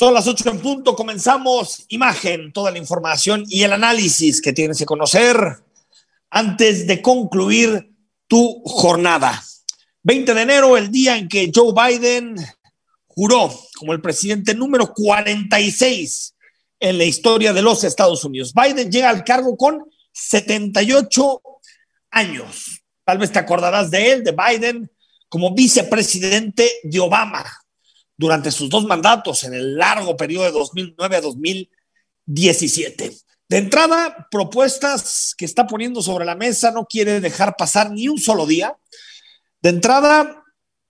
Son las ocho en punto, comenzamos imagen, toda la información y el análisis que tienes que conocer antes de concluir tu jornada. 20 de enero, el día en que Joe Biden juró como el presidente número 46 en la historia de los Estados Unidos. Biden llega al cargo con 78 años. Tal vez te acordarás de él, de Biden, como vicepresidente de Obama durante sus dos mandatos en el largo periodo de 2009 a 2017. De entrada, propuestas que está poniendo sobre la mesa, no quiere dejar pasar ni un solo día. De entrada,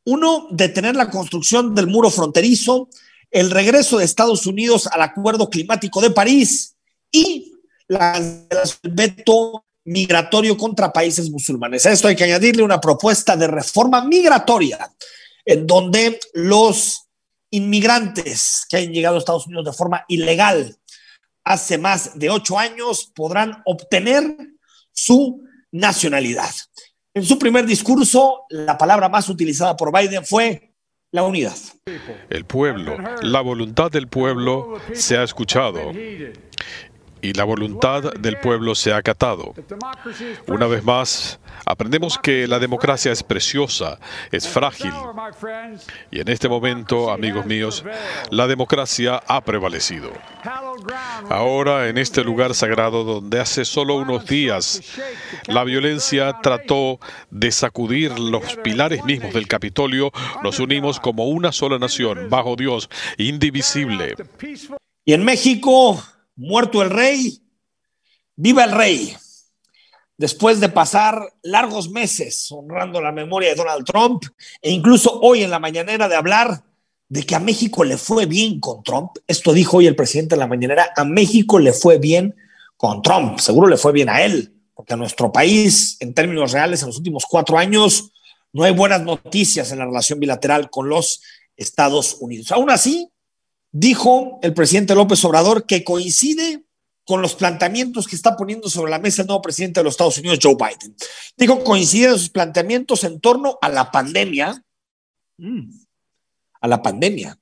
uno, detener la construcción del muro fronterizo, el regreso de Estados Unidos al Acuerdo Climático de París y el veto migratorio contra países musulmanes. A esto hay que añadirle una propuesta de reforma migratoria en donde los inmigrantes que hayan llegado a Estados Unidos de forma ilegal hace más de ocho años podrán obtener su nacionalidad. En su primer discurso, la palabra más utilizada por Biden fue la unidad. El pueblo, la voluntad del pueblo se ha escuchado y la voluntad del pueblo se ha acatado. Una vez más, aprendemos que la democracia es preciosa, es frágil. Y en este momento, amigos míos, la democracia ha prevalecido. Ahora, en este lugar sagrado donde hace solo unos días la violencia trató de sacudir los pilares mismos del Capitolio, nos unimos como una sola nación, bajo Dios, indivisible. Y en México muerto el rey, viva el rey. Después de pasar largos meses honrando la memoria de Donald Trump e incluso hoy en la mañanera de hablar de que a México le fue bien con Trump, esto dijo hoy el presidente en la mañanera, a México le fue bien con Trump, seguro le fue bien a él, porque a nuestro país, en términos reales, en los últimos cuatro años, no hay buenas noticias en la relación bilateral con los Estados Unidos. Aún así, dijo el presidente López Obrador que coincide con los planteamientos que está poniendo sobre la mesa el nuevo presidente de los Estados Unidos, Joe Biden. Dijo coinciden sus planteamientos en torno a la pandemia, mm, a la pandemia,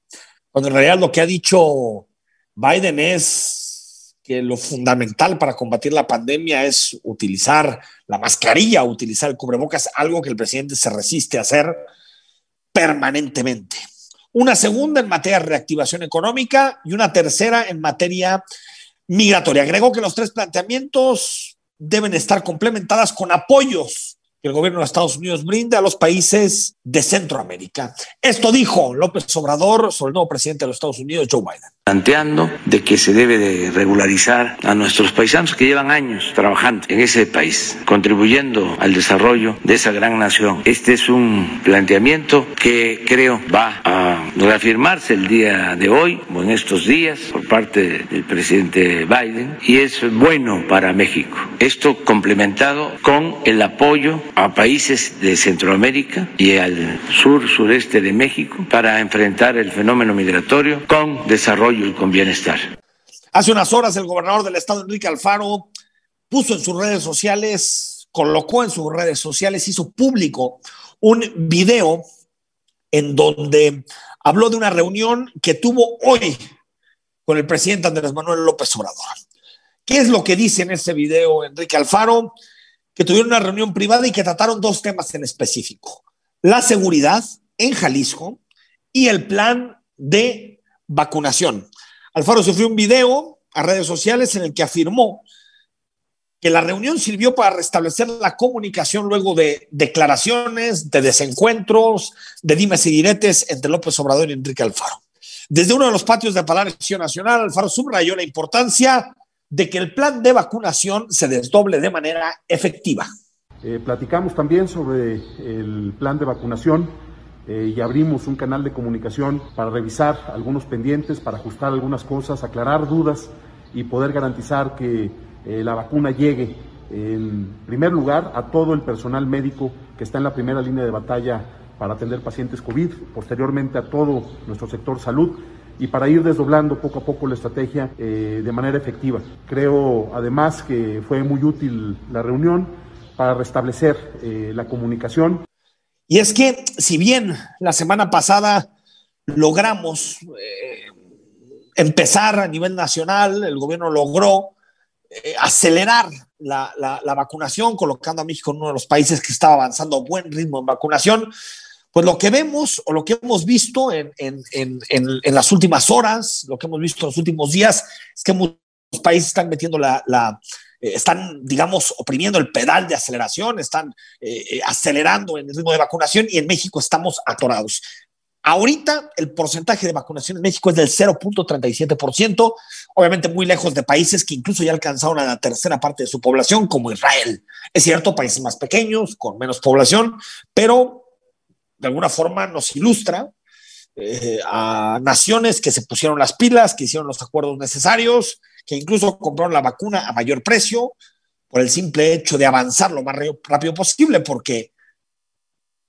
cuando en realidad lo que ha dicho Biden es que lo fundamental para combatir la pandemia es utilizar la mascarilla, utilizar el cubrebocas, algo que el presidente se resiste a hacer permanentemente una segunda en materia de reactivación económica y una tercera en materia migratoria. Agregó que los tres planteamientos deben estar complementadas con apoyos que el gobierno de Estados Unidos brinda a los países de Centroamérica. Esto dijo López Obrador sobre el nuevo presidente de los Estados Unidos, Joe Biden planteando de que se debe de regularizar a nuestros paisanos que llevan años trabajando en ese país, contribuyendo al desarrollo de esa gran nación. Este es un planteamiento que creo va a reafirmarse el día de hoy o en estos días por parte del presidente Biden y es bueno para México. Esto complementado con el apoyo a países de Centroamérica y al sur sureste de México para enfrentar el fenómeno migratorio con desarrollo y con bienestar. Hace unas horas el gobernador del estado, Enrique Alfaro, puso en sus redes sociales, colocó en sus redes sociales, hizo público un video en donde habló de una reunión que tuvo hoy con el presidente Andrés Manuel López Obrador. ¿Qué es lo que dice en ese video Enrique Alfaro? Que tuvieron una reunión privada y que trataron dos temas en específico. La seguridad en Jalisco y el plan de vacunación. Alfaro sufrió un video a redes sociales en el que afirmó que la reunión sirvió para restablecer la comunicación luego de declaraciones, de desencuentros, de dimes y diretes entre López Obrador y Enrique Alfaro. Desde uno de los patios de Palacio Nacional, Alfaro subrayó la importancia de que el plan de vacunación se desdoble de manera efectiva. Eh, platicamos también sobre el plan de vacunación eh, y abrimos un canal de comunicación para revisar algunos pendientes, para ajustar algunas cosas, aclarar dudas y poder garantizar que eh, la vacuna llegue en primer lugar a todo el personal médico que está en la primera línea de batalla para atender pacientes COVID, posteriormente a todo nuestro sector salud y para ir desdoblando poco a poco la estrategia eh, de manera efectiva. Creo además que fue muy útil la reunión para restablecer la comunicación y es que, si bien la semana pasada logramos eh, empezar a nivel nacional, el gobierno logró eh, acelerar la, vacunación, colocando a México en uno de los países que estaba avanzando a buen ritmo en vacunación. Pues lo que vemos o lo que hemos visto en, las últimas horas, lo que hemos visto en los últimos días, es que muchos países están metiendo la, eh, están, digamos, oprimiendo el pedal de aceleración, están eh, acelerando en el ritmo de vacunación y en México estamos atorados. Ahorita el porcentaje de vacunación en México es del 0.37%, obviamente muy lejos de países que incluso ya alcanzaron a la tercera parte de su población, como Israel. Es cierto, países más pequeños, con menos población, pero de alguna forma nos ilustra eh, a naciones que se pusieron las pilas, que hicieron los acuerdos necesarios, que incluso compraron la vacuna a mayor precio por el simple hecho de avanzar lo más rápido posible, porque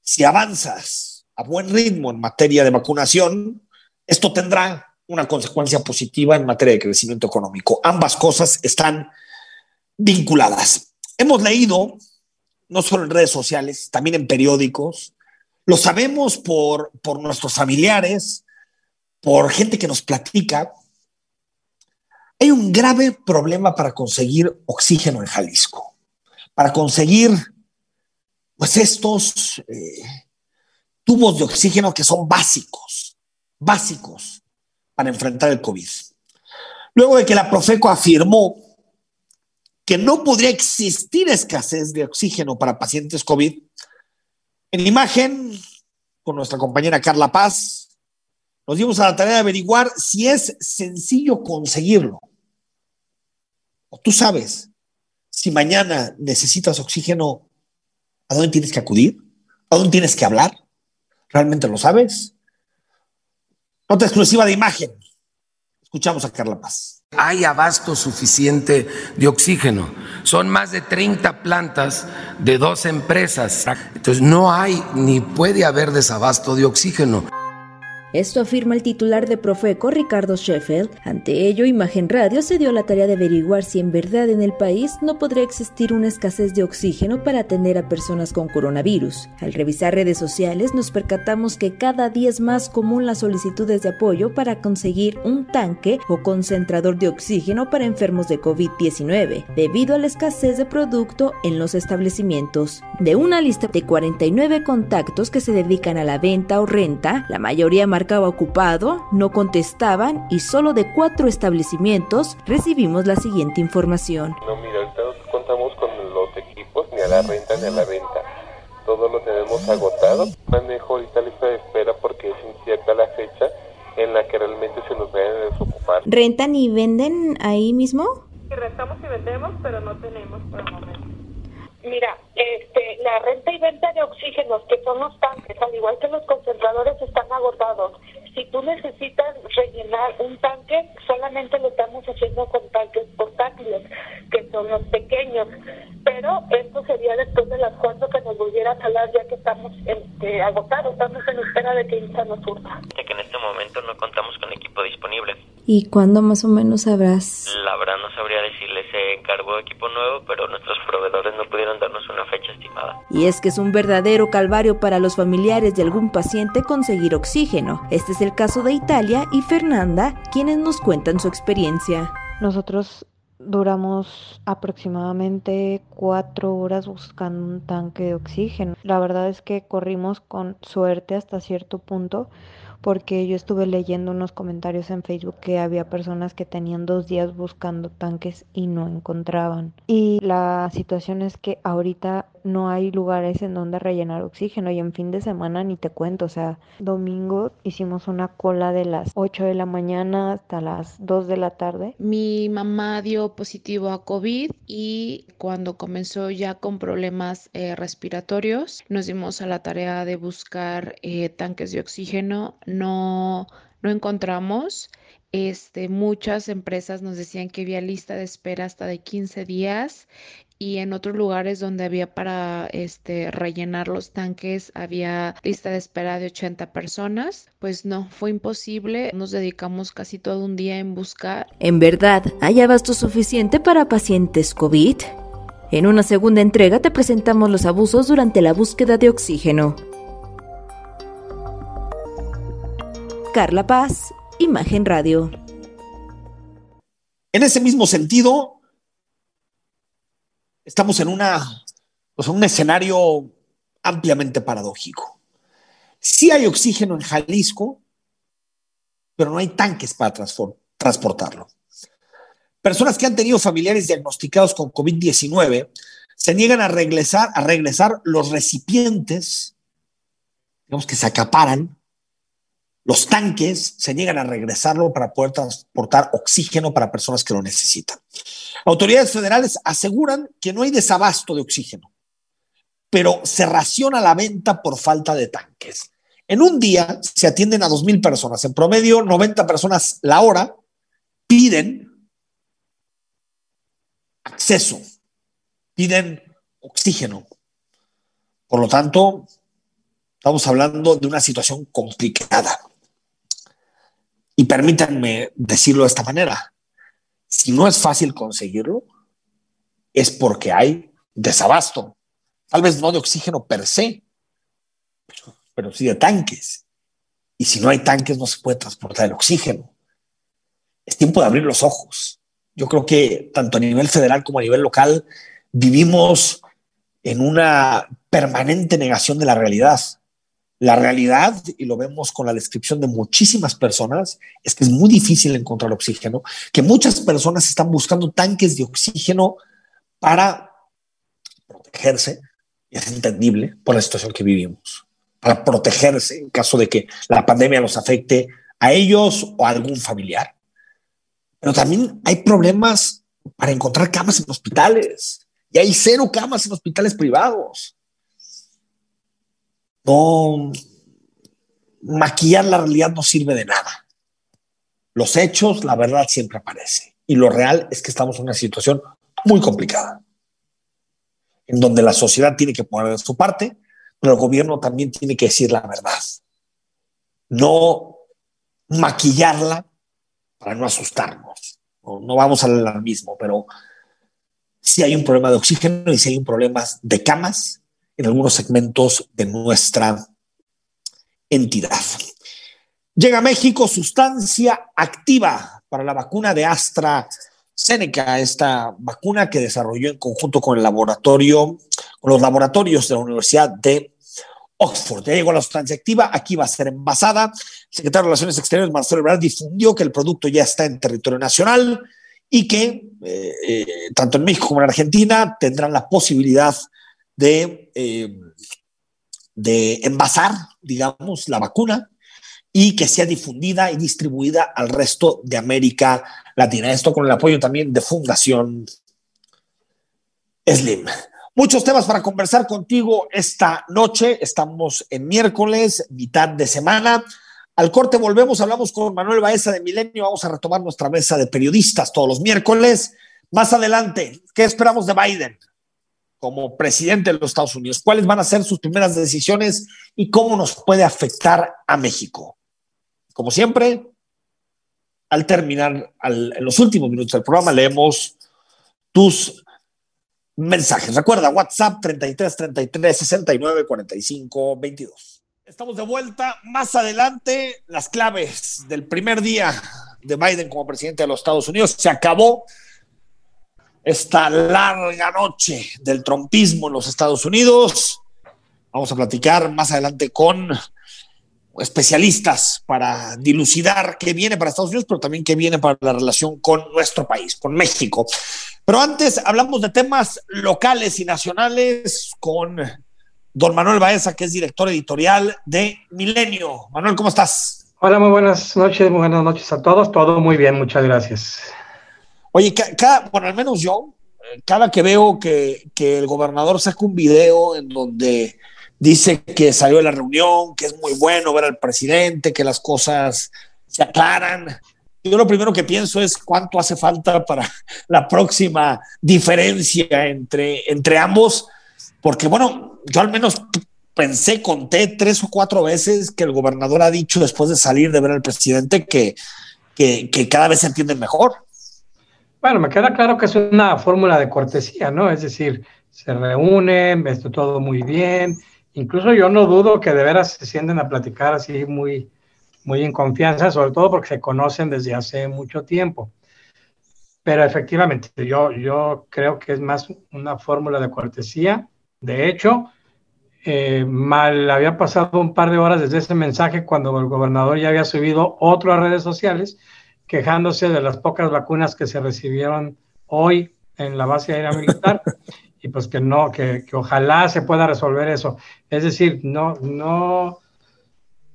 si avanzas a buen ritmo en materia de vacunación, esto tendrá una consecuencia positiva en materia de crecimiento económico. Ambas cosas están vinculadas. Hemos leído, no solo en redes sociales, también en periódicos, lo sabemos por, por nuestros familiares, por gente que nos platica. Hay un grave problema para conseguir oxígeno en Jalisco, para conseguir pues estos eh, tubos de oxígeno que son básicos, básicos para enfrentar el COVID. Luego de que la Profeco afirmó que no podría existir escasez de oxígeno para pacientes COVID, en imagen, con nuestra compañera Carla Paz, nos dimos a la tarea de averiguar si es sencillo conseguirlo. O tú sabes, si mañana necesitas oxígeno, ¿a dónde tienes que acudir? ¿A dónde tienes que hablar? ¿Realmente lo sabes? Nota exclusiva de imagen. Escuchamos a Carla Paz. Hay abasto suficiente de oxígeno. Son más de 30 plantas de dos empresas. Entonces no hay ni puede haber desabasto de oxígeno. Esto afirma el titular de Profeco, Ricardo Sheffield. Ante ello, Imagen Radio se dio la tarea de averiguar si en verdad en el país no podría existir una escasez de oxígeno para atender a personas con coronavirus. Al revisar redes sociales, nos percatamos que cada día es más común las solicitudes de apoyo para conseguir un tanque o concentrador de oxígeno para enfermos de COVID-19, debido a la escasez de producto en los establecimientos. De una lista de 49 contactos que se dedican a la venta o renta, la mayoría marcaba ocupado, no contestaban y solo de cuatro establecimientos recibimos la siguiente información. No, mira, ahorita no contamos con los equipos, ni a la renta ni a la venta. Todo lo tenemos agotado. Manejo ahorita lista de espera porque es incierta la fecha en la que realmente se nos vayan a desocupar. ¿Rentan y venden ahí mismo? Sí, rentamos y vendemos, pero no tenemos por el momento. Mira, este, la renta y venta de oxígenos, que son los tanques, al igual que los concentradores, están agotados. Si tú necesitas rellenar un tanque, solamente lo estamos haciendo con tanques portátiles, que son los pequeños. Pero esto sería después de las cuatro que nos volviera a salar, ya que estamos este, agotados, estamos en espera de que INSA nos surta. Que en este momento no contamos con equipo disponible. ¿Y cuándo más o menos sabrás? La verdad no sabría decirle, se encargó equipo nuevo, pero nuestros proveedores no pudieron darnos una fecha estimada. Y es que es un verdadero calvario para los familiares de algún paciente conseguir oxígeno. Este es el caso de Italia y Fernanda, quienes nos cuentan su experiencia. Nosotros duramos aproximadamente cuatro horas buscando un tanque de oxígeno. La verdad es que corrimos con suerte hasta cierto punto porque yo estuve leyendo unos comentarios en Facebook que había personas que tenían dos días buscando tanques y no encontraban. Y la situación es que ahorita no hay lugares en donde rellenar oxígeno y en fin de semana ni te cuento, o sea, domingo hicimos una cola de las 8 de la mañana hasta las 2 de la tarde. Mi mamá dio positivo a COVID y cuando comenzó ya con problemas eh, respiratorios, nos dimos a la tarea de buscar eh, tanques de oxígeno no, no encontramos. Este, muchas empresas nos decían que había lista de espera hasta de 15 días y en otros lugares donde había para este, rellenar los tanques había lista de espera de 80 personas. Pues no, fue imposible. Nos dedicamos casi todo un día en buscar. ¿En verdad hay abasto suficiente para pacientes COVID? En una segunda entrega te presentamos los abusos durante la búsqueda de oxígeno. Carla Paz, Imagen Radio. En ese mismo sentido, estamos en, una, un escenario ampliamente paradójico. Sí hay oxígeno en Jalisco, pero no hay tanques para transportarlo. Personas que han tenido familiares diagnosticados con COVID-19 se niegan a regresar, a regresar los recipientes, digamos que se acaparan, los tanques se niegan a regresarlo para poder transportar oxígeno para personas que lo necesitan. Autoridades federales aseguran que no hay desabasto de oxígeno, pero se raciona la venta por falta de tanques. En un día se atienden a 2.000 personas, en promedio 90 personas la hora piden acceso, piden oxígeno. Por lo tanto, estamos hablando de una situación complicada. Y permítanme decirlo de esta manera, si no es fácil conseguirlo, es porque hay desabasto. Tal vez no de oxígeno per se, pero, sí de tanques. Y si no hay tanques, no se puede transportar el oxígeno. Es tiempo de abrir los ojos. Yo creo que tanto a nivel federal como a nivel local vivimos en una permanente negación de la realidad. La realidad, y lo vemos con la descripción de muchísimas personas, es que es muy difícil encontrar oxígeno, que muchas personas están buscando tanques de oxígeno para protegerse, y es entendible por la situación que vivimos, para protegerse en caso de que la pandemia los afecte a ellos o a algún familiar. Pero también hay problemas para encontrar camas en hospitales, y hay cero camas en hospitales privados no maquillar la realidad no sirve de nada. Los hechos, la verdad siempre aparece. Y lo real es que estamos en una situación muy complicada, en donde la sociedad tiene que poner de su parte, pero el gobierno también tiene que decir la verdad. No maquillarla para no asustarnos. No, no vamos al mismo, pero si hay un problema de oxígeno y si hay un problema de camas en algunos segmentos de nuestra entidad. Llega a México sustancia activa para la vacuna de AstraZeneca, esta vacuna que desarrolló en conjunto con el laboratorio, con los laboratorios de la Universidad de Oxford. Ya llegó la sustancia activa, aquí va a ser envasada. El secretario de Relaciones Exteriores, Marcelo Ebrard, difundió que el producto ya está en territorio nacional y que eh, eh, tanto en México como en Argentina tendrán la posibilidad de, eh, de envasar, digamos, la vacuna y que sea difundida y distribuida al resto de América Latina. Esto con el apoyo también de Fundación Slim. Muchos temas para conversar contigo esta noche. Estamos en miércoles, mitad de semana. Al corte volvemos, hablamos con Manuel Baeza de Milenio. Vamos a retomar nuestra mesa de periodistas todos los miércoles. Más adelante, ¿qué esperamos de Biden? Como presidente de los Estados Unidos? ¿Cuáles van a ser sus primeras decisiones y cómo nos puede afectar a México? Como siempre, al terminar, en los últimos minutos del programa, leemos tus mensajes. Recuerda, WhatsApp 33 33 69 45 22. Estamos de vuelta. Más adelante, las claves del primer día de Biden como presidente de los Estados Unidos. Se acabó esta larga noche del trompismo en los Estados Unidos. Vamos a platicar más adelante con especialistas para dilucidar qué viene para Estados Unidos, pero también qué viene para la relación con nuestro país, con México. Pero antes hablamos de temas locales y nacionales con don Manuel Baeza, que es director editorial de Milenio. Manuel, ¿cómo estás? Hola, muy buenas noches, muy buenas noches a todos. Todo muy bien, muchas gracias. Oye, cada, bueno, al menos yo, cada que veo que, el gobernador saca un video en donde dice que salió de la reunión, que es muy bueno ver al presidente, que las cosas se aclaran. Yo lo primero que pienso es cuánto hace falta para la próxima diferencia entre, entre ambos, porque bueno, yo al menos pensé, conté tres o cuatro veces que el gobernador ha dicho después de salir de ver al presidente que, que, que cada vez se entienden mejor. Bueno, me queda claro que es una fórmula de cortesía, ¿no? Es decir, se reúnen, esto todo muy bien. Incluso yo no dudo que de veras se sienten a platicar así muy, muy en confianza, sobre todo porque se conocen desde hace mucho tiempo. pero efectivamente, yo, yo creo que es más una fórmula de cortesía. De hecho, eh, mal había pasado un par de horas desde ese mensaje cuando el gobernador ya había subido otro a redes sociales quejándose de las pocas vacunas que se recibieron hoy en la base aérea militar y pues que no, que, que, ojalá se pueda resolver eso. Es decir, no, no,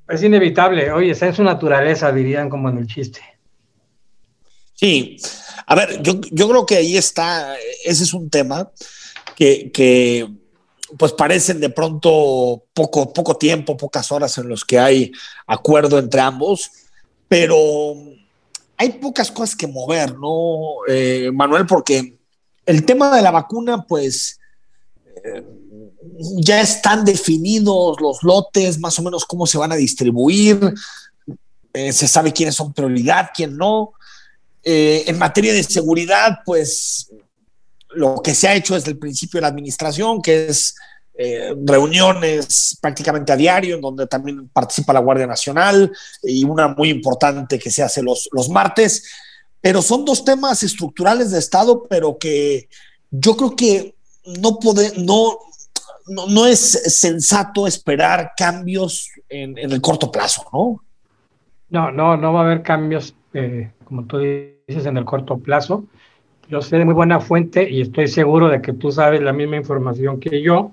es inevitable, oye, está en su naturaleza, dirían como en el chiste. Sí, a ver, yo, yo creo que ahí está, ese es un tema que, que pues parecen de pronto poco, poco tiempo, pocas horas en los que hay acuerdo entre ambos, pero hay pocas cosas que mover, ¿no, eh, Manuel? Porque el tema de la vacuna, pues eh, ya están definidos los lotes, más o menos cómo se van a distribuir, eh, se sabe quiénes son prioridad, quién no. En materia de seguridad, pues lo que se ha hecho desde el principio de la administración, que es eh, reuniones prácticamente a diario, en donde también participa la Guardia Nacional y una muy importante que se hace los, los martes. Pero son dos temas estructurales de Estado, pero que yo creo que no, puede, no, no, no, es sensato esperar cambios en, el corto plazo, ¿no? No, no, no va a haber cambios, eh, como tú dices, en el corto plazo. Yo sé de muy buena fuente y estoy seguro de que tú sabes la misma información que yo,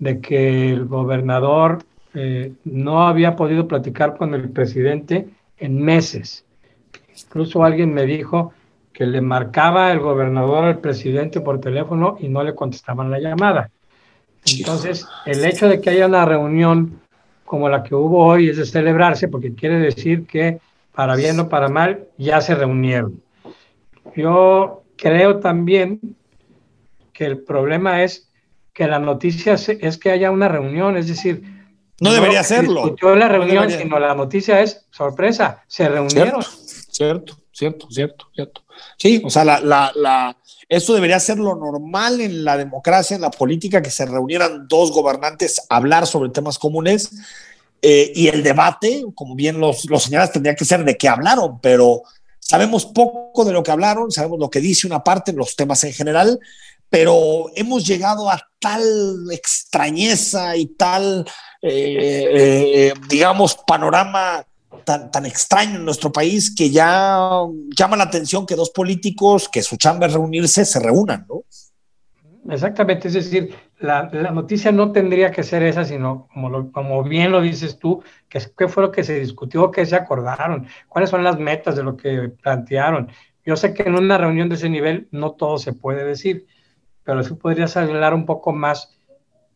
de que el gobernador eh, no había podido platicar con el presidente en meses. Incluso alguien me dijo que le marcaba el gobernador al presidente por teléfono y no le contestaban la llamada. Entonces, el hecho de que haya una reunión como la que hubo hoy es de celebrarse porque quiere decir que para bien o para mal ya se reunieron. Yo creo también que el problema es que la noticia es que haya una reunión, es decir, no debería serlo. No la reunión, no sino la noticia es sorpresa, se reunieron. Cierto, cierto, cierto, cierto. Sí, o sea, la, la, la, eso debería ser lo normal en la democracia, en la política, que se reunieran dos gobernantes a hablar sobre temas comunes. Eh, y el debate, como bien los, los señalas, tendría que ser de qué hablaron, pero sabemos poco de lo que hablaron, sabemos lo que dice una parte los temas en general, pero hemos llegado a tal extrañeza y tal, eh, eh, digamos, panorama tan, tan, extraño en nuestro país que ya llama la atención que dos políticos que su chamba es reunirse se reúnan, ¿no? Exactamente, es decir, la, la noticia no tendría que ser esa, sino como, lo, como bien lo dices tú, que, qué fue lo que se discutió, qué se acordaron, cuáles son las metas de lo que plantearon. Yo sé que en una reunión de ese nivel no todo se puede decir, pero sí podrías hablar un poco más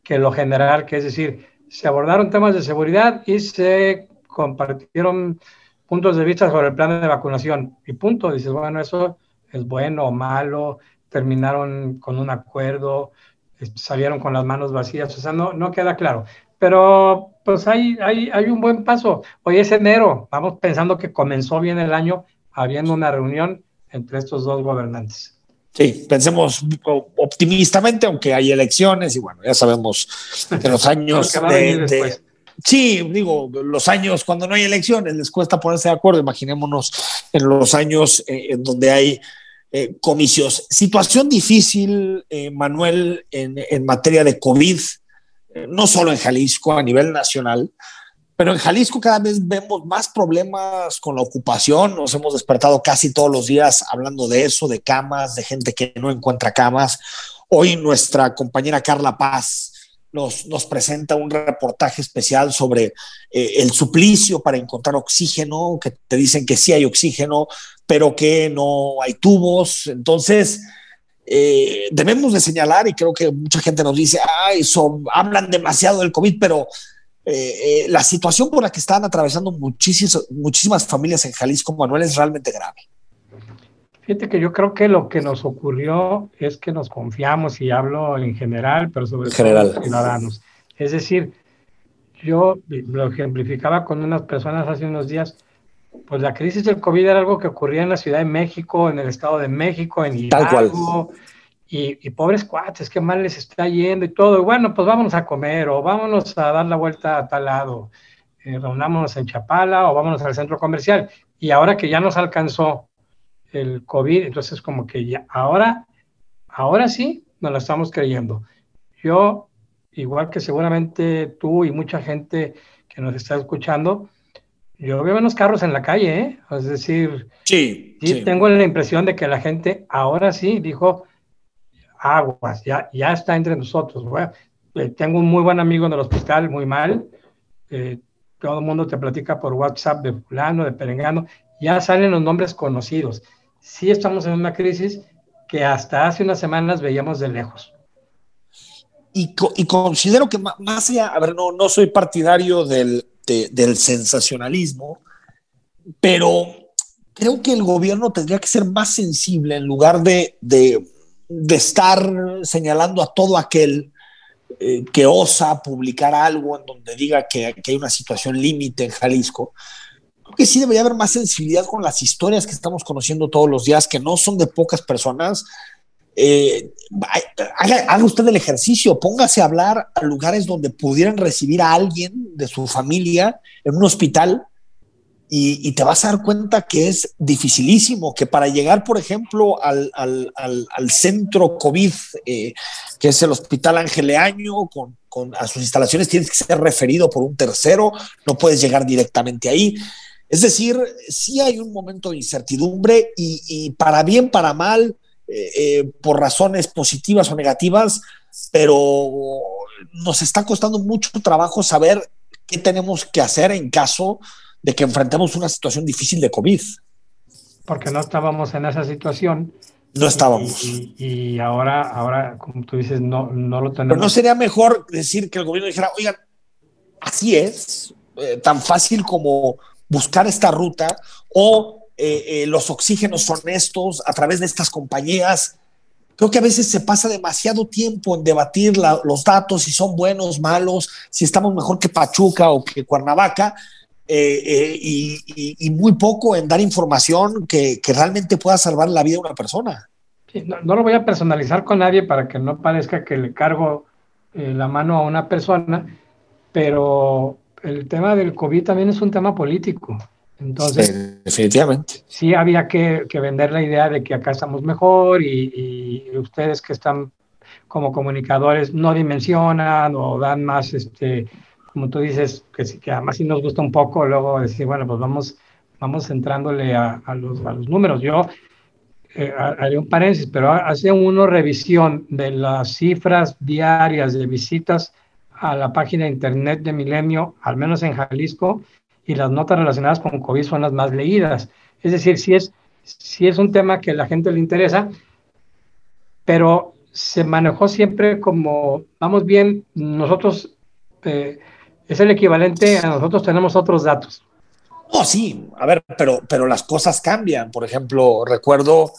que lo general, que es decir, se abordaron temas de seguridad y se compartieron puntos de vista sobre el plan de vacunación. Y punto, dices, bueno, eso es bueno o malo, terminaron con un acuerdo, salieron con las manos vacías, o sea, no, no queda claro. Pero pues hay, hay, hay un buen paso. Hoy es enero, vamos pensando que comenzó bien el año habiendo una reunión entre estos dos gobernantes. Sí, pensemos optimistamente, aunque hay elecciones y bueno, ya sabemos que los años de, de, Sí, digo, los años cuando no hay elecciones les cuesta ponerse de acuerdo. Imaginémonos en los años eh, en donde hay eh, comicios. Situación difícil, eh, Manuel, en, en, materia de COVID, no solo en Jalisco, a nivel nacional, pero en Jalisco cada vez vemos más problemas con la ocupación. Nos hemos despertado casi todos los días hablando de eso, de camas, de gente que no encuentra camas. Hoy nuestra compañera Carla Paz nos, nos, presenta un reportaje especial sobre eh, el suplicio para encontrar oxígeno, que te dicen que sí hay oxígeno, pero que no hay tubos. Entonces, eh, debemos de señalar, y creo que mucha gente nos dice, ay, son, hablan demasiado del COVID, pero eh, la situación por la que están atravesando muchísimas, muchísimas familias en Jalisco, Manuel, es realmente grave. Fíjate que yo creo que lo que nos ocurrió es que nos confiamos, y hablo en general, pero sobre en general. todo los ciudadanos. Es decir, yo lo ejemplificaba con unas personas hace unos días, pues la crisis del COVID era algo que ocurría en la Ciudad de México, en el Estado de México, en Hidalgo, y, y, pobres cuates, qué mal les está yendo y todo. Y bueno, pues vámonos a comer o vámonos a dar la vuelta a tal lado, eh, reunámonos en Chapala o vámonos al centro comercial. Y ahora que ya nos alcanzó el COVID, entonces como que ya, ahora, ahora sí nos lo estamos creyendo. Yo, igual que seguramente tú y mucha gente que nos está escuchando, yo veo unos carros en la calle, ¿eh? Es decir, sí, tengo la impresión de que la gente ahora sí dijo, aguas, ya, ya está entre nosotros. Eh, tengo un muy buen amigo en el hospital, muy mal. Eh, todo el mundo te platica por WhatsApp de fulano, de perengano. Ya salen los nombres conocidos. Sí estamos en una crisis que hasta hace unas semanas veíamos de lejos. Y, considero que más allá, a ver, no, no soy partidario del, del sensacionalismo, pero creo que el gobierno tendría que ser más sensible en lugar de, estar señalando a todo aquel eh, que osa publicar algo en donde diga que, que hay una situación límite en Jalisco. Creo que sí debería haber más sensibilidad con las historias que estamos conociendo todos los días, que no son de pocas personas, eh, haga, usted el ejercicio, póngase a hablar a lugares donde pudieran recibir a alguien de su familia en un hospital y, te vas a dar cuenta que es dificilísimo, que para llegar, por ejemplo, al, centro COVID, eh, que es el Hospital Angeleaño, con, con, a sus instalaciones tienes que ser referido por un tercero, no puedes llegar directamente ahí. Es decir, sí hay un momento de incertidumbre y, y para bien, para mal, eh, eh, por razones positivas o negativas, pero nos está costando mucho trabajo saber qué tenemos que hacer en caso de que enfrentemos una situación difícil de COVID. Porque no estábamos en esa situación. No estábamos. Y, ahora, ahora, como tú dices, no, no lo tenemos. Pero no sería mejor decir que el gobierno dijera, oigan, así es, eh, tan fácil como buscar esta ruta o eh, eh, los oxígenos son estos a través de estas compañías. Creo que a veces se pasa demasiado tiempo en debatir los datos, si son buenos, malos, si estamos mejor que Pachuca o que Cuernavaca, eh, y, muy poco en dar información que, realmente pueda salvar la vida de una persona. no, lo voy a personalizar con nadie para que no parezca que le cargo la mano a una persona, pero el tema del COVID también es un tema político. Entonces, definitivamente. Sí había que, vender la idea de que acá estamos mejor y, ustedes que están como comunicadores no dimensionan o dan más, este, como tú dices, que, además sí nos gusta un poco luego decir, bueno, pues vamos, vamos centrándole a, los, los, números. Yo eh, haré un paréntesis, pero hace uno revisión de las cifras diarias de visitas a la página de internet de Milenio, al menos en Jalisco, y las notas relacionadas con COVID son las más leídas. Es decir, si es, si es un tema que a la gente le interesa, pero se manejó siempre como, vamos bien, nosotros, eh, es el equivalente a nosotros tenemos otros datos. No, sí, a ver, pero, pero las cosas cambian. Por ejemplo, recuerdo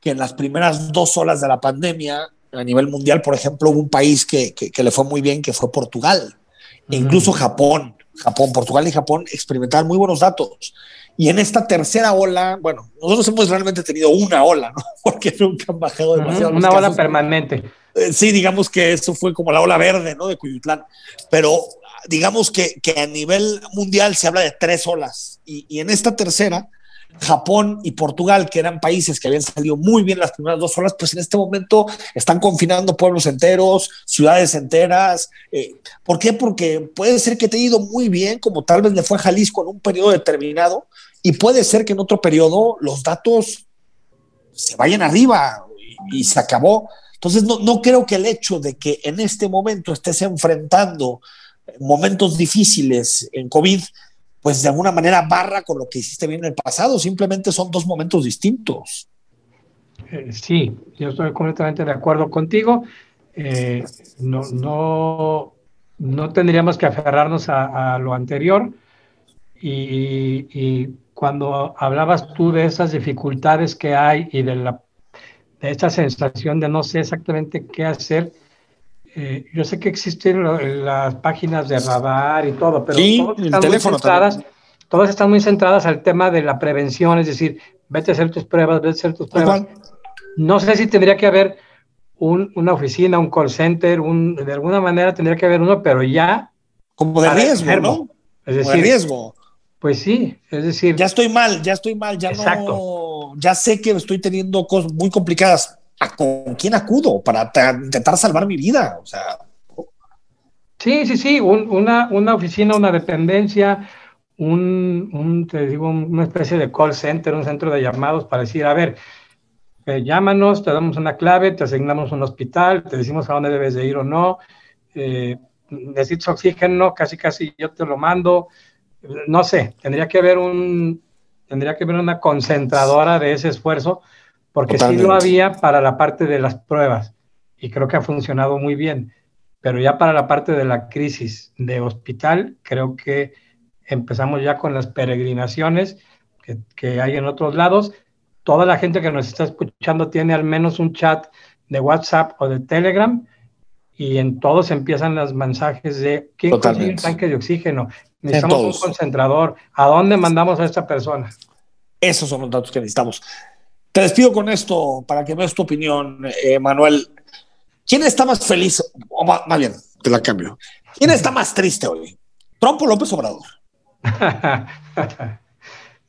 que en las primeras dos olas de la pandemia, a nivel mundial, por ejemplo, hubo un país que, que, le fue muy bien, que fue Portugal, e incluso Japón. Japón, Portugal y Japón experimentaron muy buenos datos. Y en esta tercera ola, bueno, nosotros hemos realmente tenido una ola, ¿no? Porque nunca han bajado demasiado. una ola permanente. Eh, sí, digamos que eso fue como la ola verde, ¿no? De Cuyutlán. Pero digamos que, que a nivel mundial se habla de tres olas. Y, y en esta tercera, Japón y Portugal, que eran países que habían salido muy bien las primeras dos horas, pues en este momento están confinando pueblos enteros, ciudades enteras. Eh, ¿Por qué? Porque puede ser que te haya ido muy bien, como tal vez le fue a Jalisco en un periodo determinado, y puede ser que en otro periodo los datos se vayan arriba y, y se acabó. Entonces, no, no creo que el hecho de que en este momento estés enfrentando momentos difíciles en COVID pues de alguna manera barra con lo que hiciste bien en el pasado, simplemente son dos momentos distintos. Eh, sí, yo estoy completamente de acuerdo contigo. Eh, no, no, no, tendríamos que aferrarnos a, lo anterior. Y, cuando hablabas tú de esas dificultades que hay y de, la, de esta sensación de no sé exactamente qué hacer, eh, yo sé que existen las páginas de radar y todo, pero todas, están muy centradas, todas están muy centradas al tema de la prevención, es decir, vete a hacer tus pruebas, vete a hacer tus pruebas. No sé si tendría que haber una oficina, un call center, un, de alguna manera tendría que haber uno, pero ya... Como de riesgo, ¿no? Es decir, de riesgo. Pues sí, es decir... Ya estoy mal, ya estoy mal, ya exacto. no ya sé que estoy teniendo cosas muy complicadas. ¿A ¿Con quién acudo para intentar salvar mi vida? O sea. Sí, sí, sí, una, una oficina, una dependencia, un, te digo, una especie de call center, un centro de llamados para decir, a ver, eh, llámanos, te damos una clave, te asignamos un hospital, te decimos a dónde debes de ir o no, eh, necesitas oxígeno, casi casi yo te lo mando, no sé, tendría que haber un, tendría que haber una concentradora de ese esfuerzo, porque sí lo había para la parte de las pruebas, y creo que ha funcionado muy bien, pero ya para la parte de la crisis de hospital, creo que empezamos ya con las peregrinaciones que, que hay en otros lados. Toda la gente que nos está escuchando tiene al menos un chat de WhatsApp o de Telegram y en todos empiezan los mensajes de ¿quién consigue un tanque de oxígeno? Necesitamos un concentrador. ¿A dónde mandamos a esta persona? Esos son los datos que necesitamos. Te despido con esto para que veas tu opinión, eh, Manuel. ¿Quién está más feliz? O más, más bien, te la cambio. ¿Quién está más triste hoy? ¿Trump o López Obrador?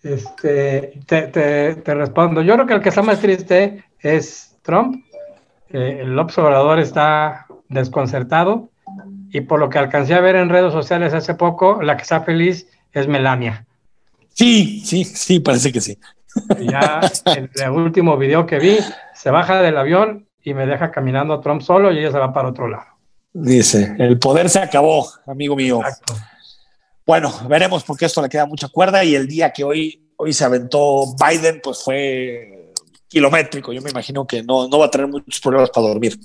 este, te, respondo. Yo creo que el que está más triste es Trump. el López Obrador está desconcertado y por lo que alcancé a ver en redes sociales hace poco, la que está feliz es Melania. Sí, sí, sí, parece que sí. Ya en el último video que vi, se baja del avión y me deja caminando a Trump solo y ella se va para otro lado. Dice, el poder se acabó, amigo mío. Exacto. Bueno, veremos porque esto le queda mucha cuerda y el día que hoy, hoy se aventó Biden, pues fue kilométrico. Yo me imagino que no, no va a tener muchos problemas para dormir.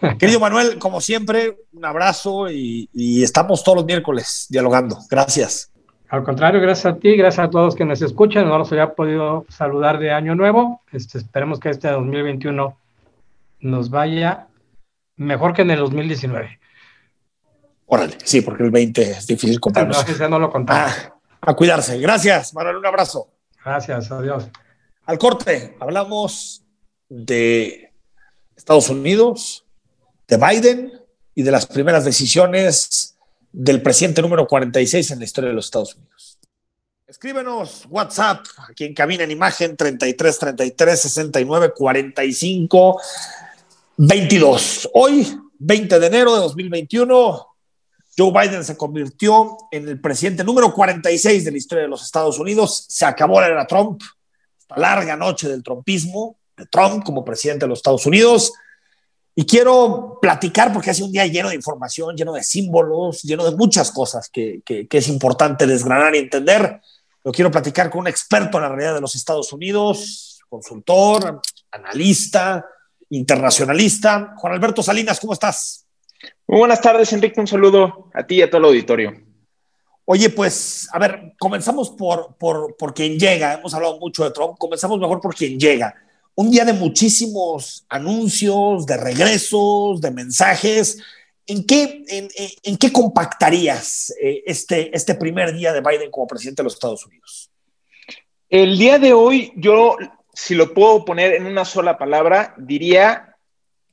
Querido Manuel, como siempre, un abrazo y, estamos todos los miércoles dialogando. Gracias. Al contrario, gracias a ti, gracias a todos que nos escuchan. No los había podido saludar de año nuevo. Este, esperemos que este 2021 nos vaya mejor que en el 2019. Órale, sí, porque el 20 es difícil contarlo. No, no lo contamos. Ah, a cuidarse. Gracias, Manuel, un abrazo. Gracias, adiós. Al corte, hablamos de Estados Unidos, de Biden y de las primeras decisiones del presidente número 46 en la historia de los Estados Unidos. Escríbenos WhatsApp, aquí en cabina en imagen 33 33 69 45 22. Hoy, 20 de enero de 2021, Joe Biden se convirtió en el presidente número 46 de la historia de los Estados Unidos. Se acabó la era Trump, esta larga noche del trumpismo, de Trump como presidente de los Estados Unidos. Y quiero platicar porque hace un día lleno de información, lleno de símbolos, lleno de muchas cosas que, que, es importante desgranar y entender. Lo quiero platicar con un experto en la realidad de los Estados Unidos, consultor, analista, internacionalista. Juan Alberto Salinas, ¿cómo estás? Muy buenas tardes, Enrique. Un saludo a ti y a todo el auditorio. Oye, pues, a ver, comenzamos por, por, por quien llega. Hemos hablado mucho de Trump. Comenzamos mejor por quien llega. Un día de muchísimos anuncios, de regresos, de mensajes. ¿En qué, en, qué compactarías eh, este, este primer día de Biden como presidente de los Estados Unidos? El día de hoy, yo, si lo puedo poner en una sola palabra, diría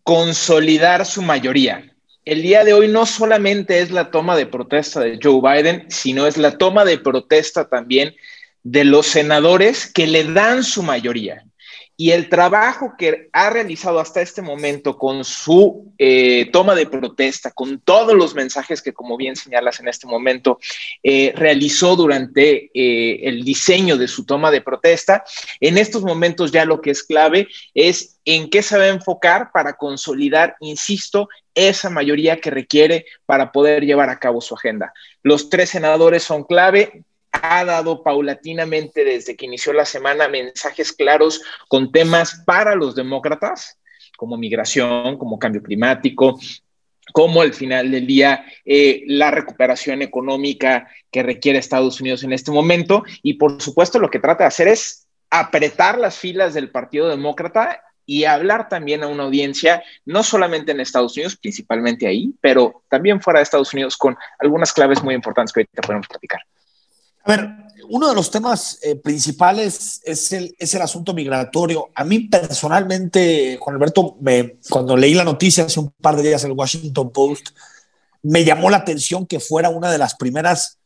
consolidar su mayoría el día de hoy no solamente es la toma de protesta de Joe Biden, sino es la toma de protesta también de los senadores que le dan su mayoría y el trabajo que ha realizado hasta este momento con su eh, toma de protesta, con todos los mensajes que, como bien señalas en este momento, eh, realizó durante eh, el diseño de su toma de protesta, en estos momentos ya lo que es clave es en qué se va a enfocar para consolidar, insisto, esa mayoría que requiere para poder llevar a cabo su agenda. Los tres senadores son clave, ha dado paulatinamente desde que inició la semana mensajes claros con temas para los demócratas, como migración, como cambio climático, como al final del día eh, la recuperación económica que requiere Estados Unidos en este momento. Y por supuesto lo que trata de hacer es apretar las filas del Partido Demócrata y hablar también a una audiencia, no solamente en Estados Unidos, principalmente ahí, pero también fuera de Estados Unidos con algunas claves muy importantes que ahorita podemos platicar. A ver, uno de los temas eh, principales es el, asunto migratorio. A mí personalmente, Juan Alberto, me, cuando leí la noticia hace un par de días en el Washington Post, me llamó la atención que fuera una de las primeras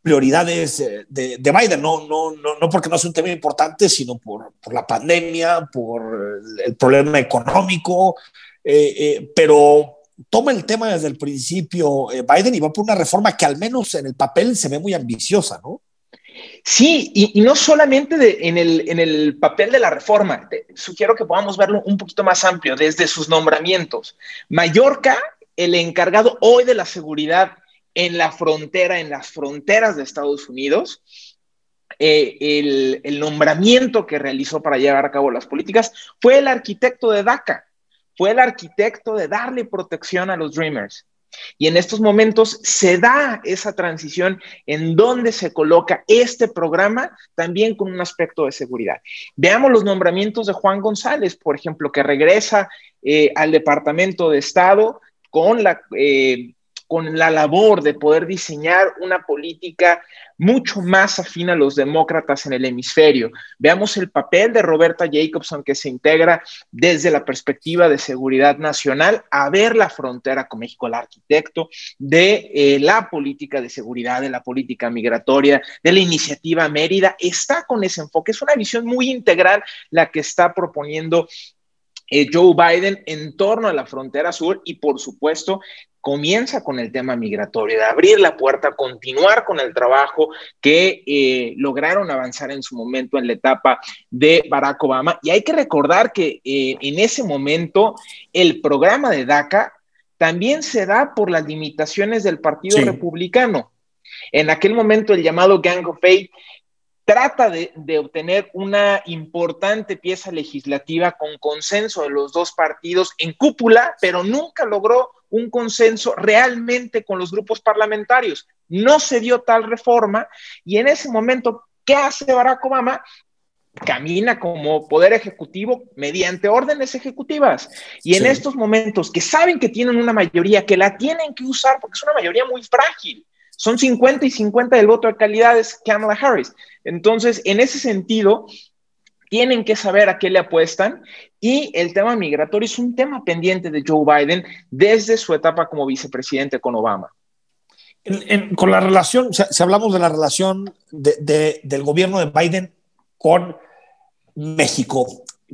prioridades de, Biden, no, no, no, no, porque no es un tema importante, sino por, la pandemia, por el problema económico, eh, eh, pero toma el tema desde el principio eh, Biden y va por una reforma que al menos en el papel se ve muy ambiciosa, ¿no? Sí, y, no solamente en, el, el, papel de la reforma, sugiero que podamos verlo un poquito más amplio, desde sus nombramientos. Mallorca, el encargado hoy de la seguridad en la frontera, en las fronteras de Estados Unidos, eh, el, nombramiento que realizó para llevar a cabo las políticas fue el arquitecto de DACA, fue el arquitecto de darle protección a los Dreamers. Y en estos momentos se da esa transición en donde se coloca este programa también con un aspecto de seguridad. Veamos los nombramientos de Juan González, por ejemplo, que regresa eh, al Departamento de Estado con la eh, con la labor de poder diseñar una política mucho más afín a los demócratas en el hemisferio. Veamos el papel de Roberta Jacobson que se integra desde la perspectiva de seguridad nacional a ver la frontera con México, el arquitecto de eh, la política de seguridad, de la política migratoria, de la iniciativa Mérida, está con ese enfoque. Es una visión muy integral la que está proponiendo eh, Joe Biden en torno a la frontera sur y por supuesto comienza con el tema migratorio, de abrir la puerta, continuar con el trabajo que eh, lograron avanzar en su momento en la etapa de Barack Obama. Y hay que recordar que eh, en ese momento el programa de DACA también se da por las limitaciones del Partido Republicano. En aquel momento el llamado Gang of Eight trata de, obtener una importante pieza legislativa con consenso de los dos partidos en cúpula, pero nunca logró un consenso realmente con los grupos parlamentarios. No se dio tal reforma y en ese momento, ¿qué hace Barack Obama? camina como poder ejecutivo mediante órdenes ejecutivas. Y en estos momentos que saben que tienen una mayoría, que la tienen que usar porque es una mayoría muy frágil, son 50 y 50 del voto de calidad es Kamala Harris. Entonces, en ese sentido, tienen que saber a qué le apuestan y el tema migratorio es un tema pendiente de Joe Biden desde su etapa como vicepresidente con Obama. con la relación, si, hablamos de la relación del gobierno de Biden con México,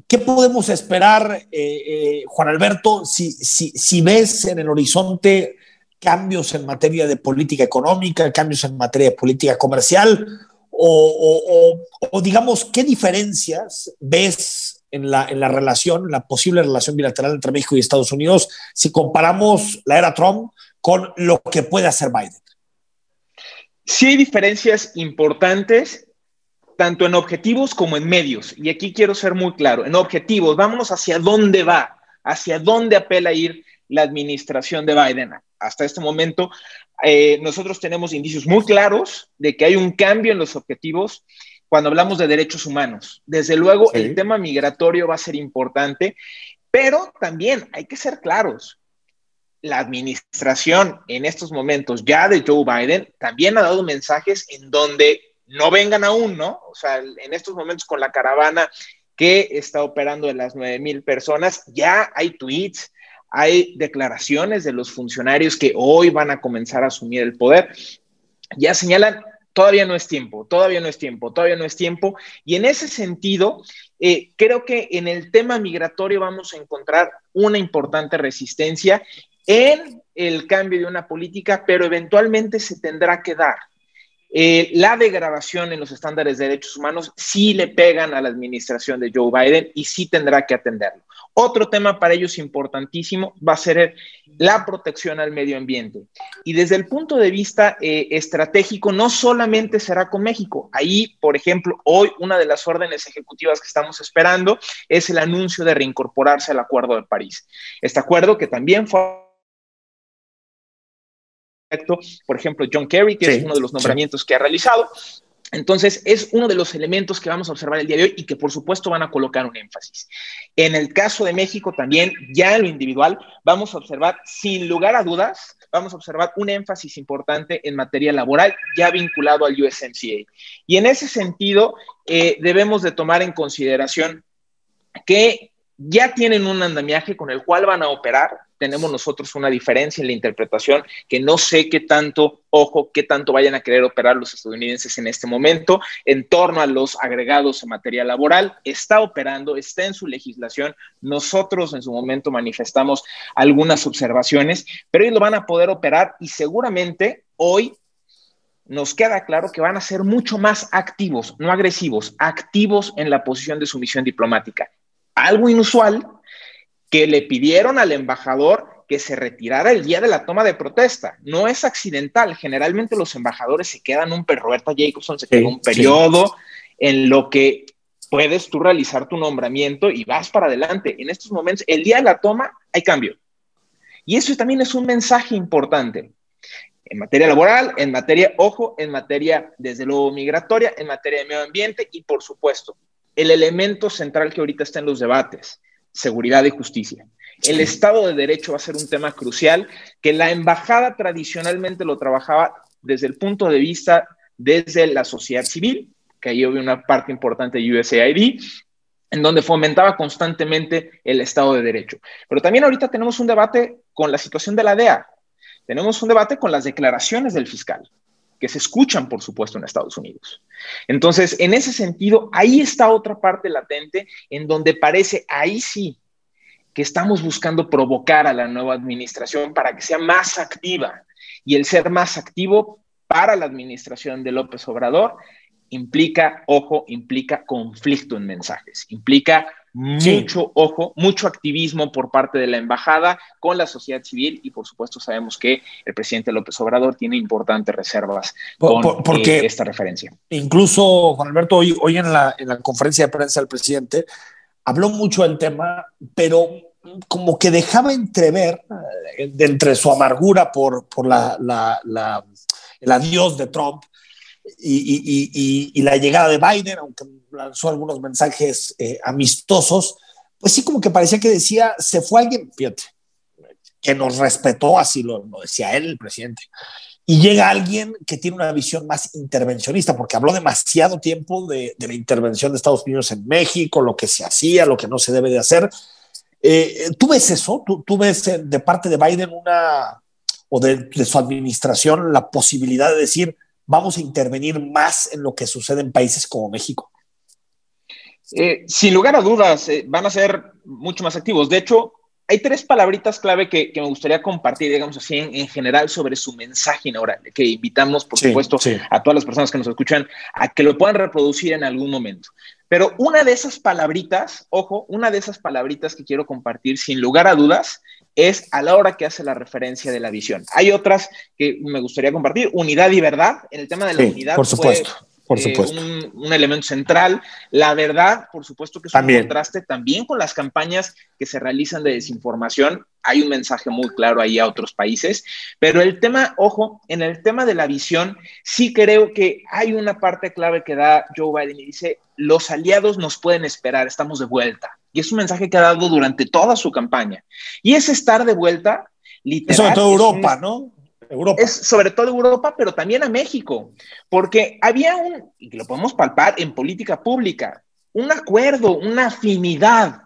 ¿qué podemos esperar, eh, eh, Juan Alberto, si, si ves en el horizonte cambios en materia de política económica, cambios en materia de política comercial, o, digamos, ¿qué diferencias ves en la, en la relación, la posible relación bilateral entre México y Estados Unidos si comparamos la era Trump con lo que puede hacer Biden? Sí hay diferencias importantes, tanto en objetivos como en medios. Y aquí quiero ser muy claro, en objetivos, vámonos hacia dónde va, hacia dónde apela a ir la administración de Biden hasta este momento, eh, nosotros tenemos indicios muy claros de que hay un cambio en los objetivos cuando hablamos de derechos humanos. Desde luego, el tema migratorio va a ser importante, pero también hay que ser claros. La administración en estos momentos ya de Joe Biden también ha dado mensajes en donde no vengan aún, ¿no? O sea, en estos momentos con la caravana que está operando de las 9 mil personas, ya hay tweets, hay declaraciones de los funcionarios que hoy van a comenzar a asumir el poder. Ya señalan, todavía no es tiempo, todavía no es tiempo, todavía no es tiempo. Y en ese sentido, eh, creo que en el tema migratorio vamos a encontrar una importante resistencia en el cambio de una política, pero eventualmente se tendrá que dar. Eh, la degradación en los estándares de derechos humanos sí le pegan a la administración de Joe Biden y sí tendrá que atenderlo. Otro tema para ellos importantísimo va a ser la protección al medio ambiente. Y desde el punto de vista eh, estratégico, no solamente será con México. Ahí, por ejemplo, hoy una de las órdenes ejecutivas que estamos esperando es el anuncio de reincorporarse al Acuerdo de París. Este acuerdo que también fue por ejemplo, John Kerry, que es uno de los nombramientos que ha realizado, entonces, es uno de los elementos que vamos a observar el día de hoy y que por supuesto van a colocar un énfasis. En el caso de México también, ya en lo individual, vamos a observar, sin lugar a dudas, vamos a observar un énfasis importante en materia laboral ya vinculado al USMCA. Y en ese sentido, eh, debemos de tomar en consideración que ya tienen un andamiaje con el cual van a operar. Tenemos nosotros una diferencia en la interpretación que no sé qué tanto, ojo, qué tanto vayan a querer operar los estadounidenses en este momento en torno a los agregados en materia laboral. Está operando, está en su legislación. Nosotros en su momento manifestamos algunas observaciones, pero ellos lo van a poder operar y seguramente hoy nos queda claro que van a ser mucho más activos, no agresivos, activos en la posición de sumisión diplomática algo inusual que le pidieron al embajador que se retirara el día de la toma de protesta. No es accidental. Generalmente los embajadores se quedan un perro. Roberta Jacobson se queda un periodo en lo que puedes tú realizar tu nombramiento y vas para adelante. En estos momentos, el día de la toma, hay cambio. Y eso también es un mensaje importante. En materia laboral, en materia, ojo, en materia, desde luego, migratoria, en materia de medio ambiente y, por supuesto, el elemento central que ahorita está en los debates, seguridad y justicia. El Estado de Derecho va a ser un tema crucial que la embajada tradicionalmente lo trabajaba desde el punto de vista desde la sociedad civil, que ahí hubo una parte importante de USAID, en donde fomentaba constantemente el Estado de Derecho. Pero también ahorita tenemos un debate con la situación de la DEA, tenemos un debate con las declaraciones del fiscal que se escuchan, por supuesto, en Estados Unidos. Entonces, en ese sentido, ahí está otra parte latente en donde parece, ahí sí, que estamos buscando provocar a la nueva administración para que sea más activa. Y el ser más activo para la administración de López Obrador implica, ojo, implica conflicto en mensajes, implica mucho ojo, mucho activismo por parte de la embajada con la sociedad civil y por supuesto sabemos que el presidente López Obrador tiene importantes reservas con porque eh, esta referencia. Incluso, Juan Alberto, hoy, hoy en, la, en la conferencia de prensa del presidente habló mucho del tema, pero como que dejaba entrever, eh, de entre su amargura por, por la, la, el adiós de Trump, y, la llegada de Biden, aunque lanzó algunos mensajes eh, amistosos, pues sí como que parecía que decía, se fue alguien, fíjate, que nos respetó, así lo, decía él, el presidente. Y llega alguien que tiene una visión más intervencionista, porque habló demasiado tiempo de, la intervención de Estados Unidos en México, lo que se hacía, lo que no se debe de hacer. Eh, ¿Tú ves eso? ¿Tú, ¿Tú, ves de parte de Biden una, o de, de su administración, la posibilidad de decir, vamos a intervenir más en lo que sucede en países como México? Eh, sin lugar a dudas, eh, van a ser mucho más activos. De hecho, hay tres palabritas clave que, me gustaría compartir, digamos así, en, general sobre su mensaje ahora, que invitamos, por supuesto, a todas las personas que nos escuchan a que lo puedan reproducir en algún momento. Pero una de esas palabritas, ojo, una de esas palabritas que quiero compartir, sin lugar a dudas, es a la hora que hace la referencia de la visión. Hay otras que me gustaría compartir, unidad y verdad. En el tema de la unidad, por supuesto. por eh, un, elemento central. La verdad, por supuesto que es un contraste también con las campañas que se realizan de desinformación. Hay un mensaje muy claro ahí a otros países. Pero el tema, ojo, en el tema de la visión, sí creo que hay una parte clave que da Joe Biden y dice, los aliados nos pueden esperar, estamos de vuelta. Y es un mensaje que ha dado durante toda su campaña. Y es estar de vuelta, literal. sobre todo Europa, ¿no? Europa. Es sobre todo Europa, pero también a México, porque había un, y lo podemos palpar en política pública, un acuerdo, una afinidad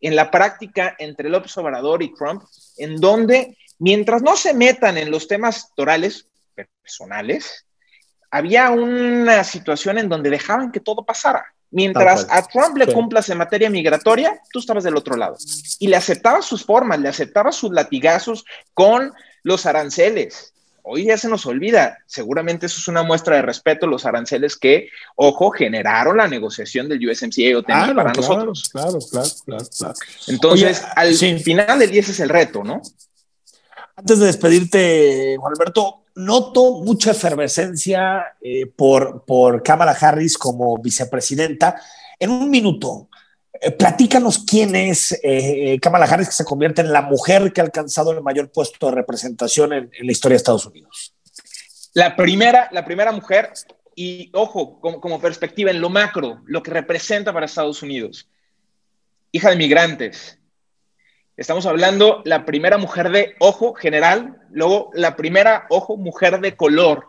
en la práctica entre López Obrador y Trump, en donde mientras no se metan en los temas torales personales, había una situación en donde dejaban que todo pasara. Mientras a Trump le cumplas en materia migratoria, tú estabas del otro lado. Y le aceptabas sus formas, le aceptabas sus latigazos con los aranceles. Hoy ya se nos olvida, seguramente eso es una muestra de respeto, los aranceles que, ojo, generaron la negociación del USMCA para claro, nosotros. Claro, claro, claro, claro. Entonces, al final del día ese es el reto, ¿no? Antes de despedirte, Juan Alberto, noto mucha efervescencia eh, por, por Kamala Harris como vicepresidenta. En un minuto, eh, platícanos quién es eh, Kamala Harris, que se convierte en la mujer que ha alcanzado el mayor puesto de representación en, la historia de Estados Unidos. La primera, la primera mujer, y ojo, como, como perspectiva en lo macro, lo que representa para Estados Unidos. Hija de migrantes, Estamos hablando la primera mujer de ojo general, luego la primera ojo mujer de color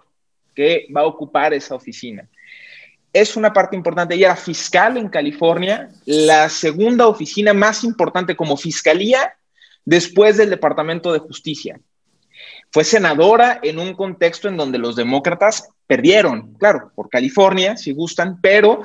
que va a ocupar esa oficina. es una parte importante. Ella era fiscal en California, la segunda oficina más importante como fiscalía después del Departamento de Justicia. Fue senadora en un contexto en donde los demócratas perdieron, claro, por California, si gustan, pero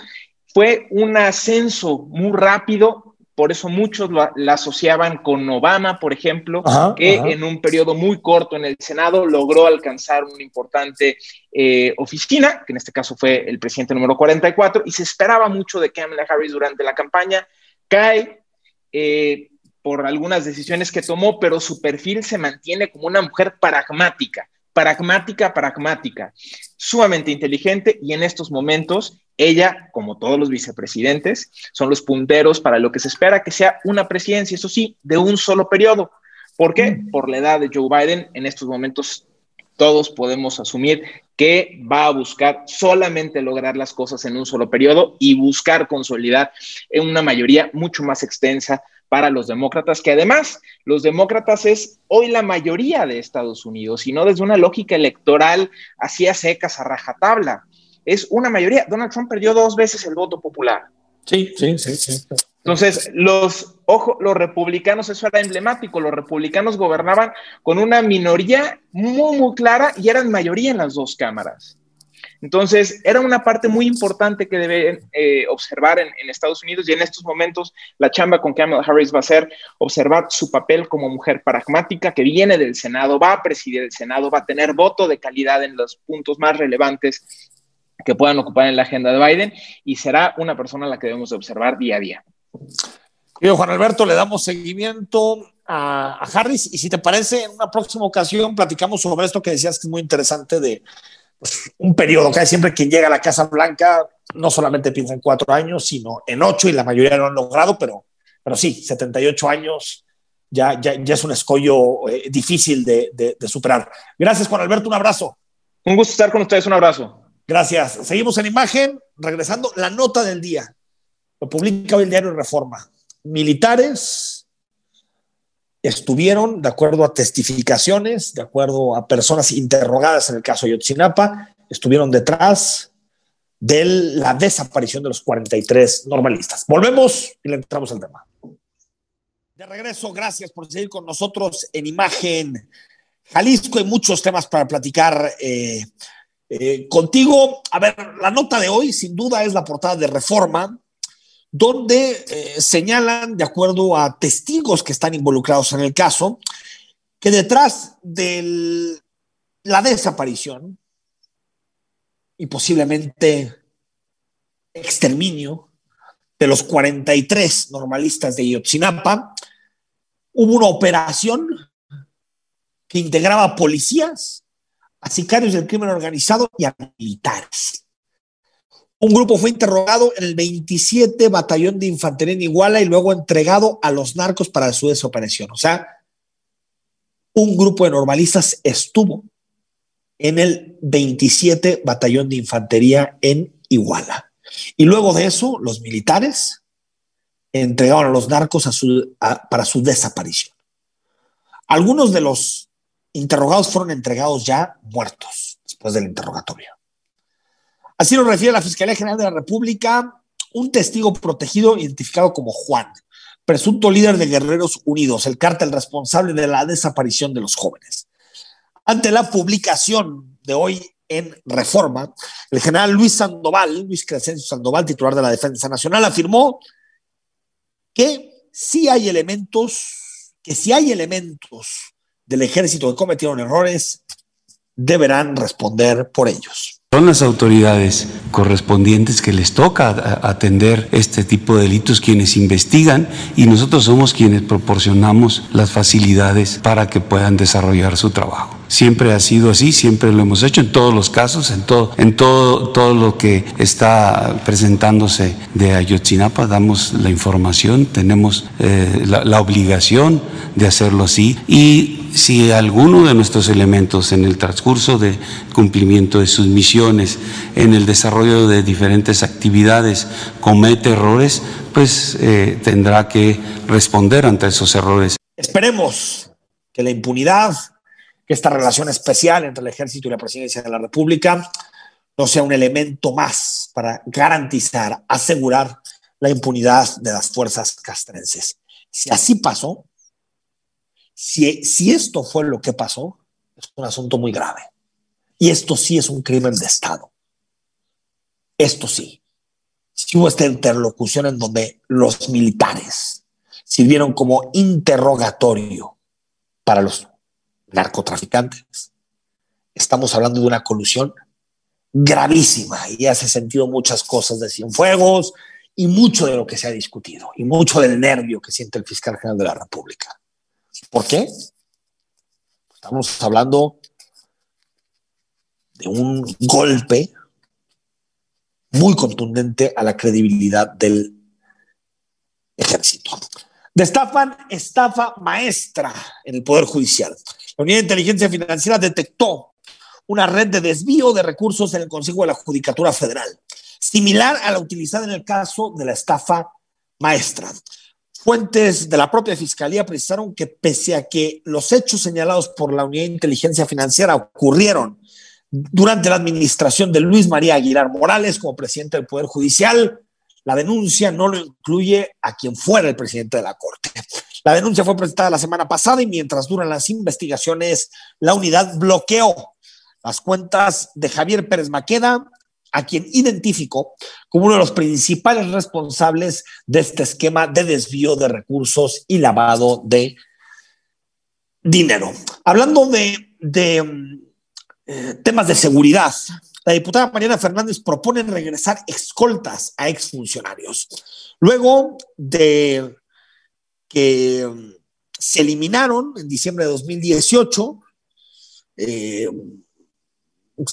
fue un ascenso muy rápido por eso muchos la asociaban con Obama, por ejemplo, que en un periodo muy corto en el Senado logró alcanzar una importante eh, oficina, que en este caso fue el presidente número 44, y se esperaba mucho de Kamala Harris durante la campaña. Cae eh, por algunas decisiones que tomó, pero su perfil se mantiene como una mujer pragmática pragmática, pragmática, sumamente inteligente y en estos momentos ella, como todos los vicepresidentes, son los punteros para lo que se espera que sea una presidencia, eso sí, de un solo periodo. ¿Por qué? Mm. Por la edad de Joe Biden, en estos momentos todos podemos asumir que va a buscar solamente lograr las cosas en un solo periodo y buscar consolidar en una mayoría mucho más extensa para los demócratas, que además los demócratas es hoy la mayoría de Estados Unidos y no desde una lógica electoral así a secas, a rajatabla. Es una mayoría. Donald Trump perdió dos veces el voto popular. Sí, sí, sí, sí. Entonces, los, ojo, los republicanos, eso era emblemático, los republicanos gobernaban con una minoría muy, muy clara y eran mayoría en las dos cámaras. Entonces, era una parte muy importante que deben eh, observar en, Estados Unidos y en estos momentos la chamba con Kamala Harris va a ser observar su papel como mujer pragmática que viene del Senado, va a presidir el Senado, va a tener voto de calidad en los puntos más relevantes que puedan ocupar en la agenda de Biden y será una persona a la que debemos observar día a día. Querido Juan Alberto, le damos seguimiento a, a Harris y si te parece, en una próxima ocasión platicamos sobre esto que decías que es muy interesante de un periodo, que siempre quien llega a la Casa Blanca no solamente piensa en cuatro años, sino en ocho y la mayoría lo han logrado, pero, pero sí, 78 años ya, ya, ya es un escollo eh, difícil de, de, superar. Gracias, Juan Alberto, un abrazo. Un gusto estar con ustedes, un abrazo. Gracias. Seguimos en imagen, regresando la nota del día. Lo publica hoy el diario Reforma. Militares estuvieron, de acuerdo a testificaciones, de acuerdo a personas interrogadas en el caso de Yotzinapa, estuvieron detrás de la desaparición de los 43 normalistas. Volvemos y le entramos al tema. De regreso, gracias por seguir con nosotros en Imagen Jalisco. Hay muchos temas para platicar eh, eh, contigo. A ver, la nota de hoy, sin duda, es la portada de Reforma, donde eh, señalan, de acuerdo a testigos que están involucrados en el caso, que detrás de la desaparición y posiblemente exterminio de los 43 normalistas de Yotzinapa, hubo una operación que integraba policías, a sicarios del crimen organizado y a militares. Un grupo fue interrogado en el 27 Batallón de Infantería en Iguala y luego entregado a los narcos para su desoperación. O sea, un grupo de normalistas estuvo en el 27 Batallón de Infantería en Iguala. Y luego de eso, los militares entregaron a los narcos para su desaparición. Algunos de los interrogados fueron entregados ya muertos después del interrogatorio. Así lo refiere la Fiscalía General de la República, un testigo protegido identificado como Juan, presunto líder de Guerreros Unidos, el cártel responsable de la desaparición de los jóvenes. Ante la publicación de hoy en Reforma, el general Luis Sandoval, Luis Crescencio Sandoval, titular de la Defensa Nacional, afirmó que si hay elementos, que si hay elementos del ejército que cometieron errores, deberán responder por ellos. Son las autoridades correspondientes que les toca atender este tipo de delitos quienes investigan y nosotros somos quienes proporcionamos las facilidades para que puedan desarrollar su trabajo. Siempre ha sido así, siempre lo hemos hecho en todos los casos, en todo, en todo, todo lo que está presentándose de Ayotzinapa, damos la información, tenemos eh, la, obligación de hacerlo así y si alguno de nuestros elementos en el transcurso de cumplimiento de sus misiones, en el desarrollo de diferentes actividades, comete errores, pues eh, tendrá que responder ante esos errores. Esperemos que la impunidad, esta relación especial entre el ejército y la presidencia de la República, no sea un elemento más para garantizar, asegurar la impunidad de las fuerzas castrenses. Si así pasó, si, si esto fue lo que pasó, es un asunto muy grave. Y esto sí es un crimen de Estado. Esto sí. Si hubo esta interlocución en donde los militares sirvieron como interrogatorio para los narcotraficantes, estamos hablando de una colusión gravísima y hace sentido muchas cosas de Cienfuegos y mucho de lo que se ha discutido y mucho del nervio que siente el fiscal general de la República. ¿Por qué? Estamos hablando de un golpe muy contundente a la credibilidad del ejército. Destapan estafa maestra en el Poder Judicial. La Unidad de Inteligencia Financiera detectó una red de desvío de recursos en el Consejo de la Judicatura Federal, similar a la utilizada en el caso de la estafa maestra. Fuentes de la propia Fiscalía precisaron que pese a que los hechos señalados por la Unidad de Inteligencia Financiera ocurrieron durante la administración de Luis María Aguilar Morales como presidente del Poder Judicial, la denuncia no lo incluye a quien fuera el presidente de la Corte. La denuncia fue presentada la semana pasada y mientras duran las investigaciones, la unidad bloqueó las cuentas de Javier Pérez Maqueda, a quien identificó como uno de los principales responsables de este esquema de desvío de recursos y lavado de dinero. Hablando de, eh, temas de seguridad, la diputada Mariana Fernández propone regresar escoltas a exfuncionarios. Luego de que se eliminaron en diciembre de 2018, eh,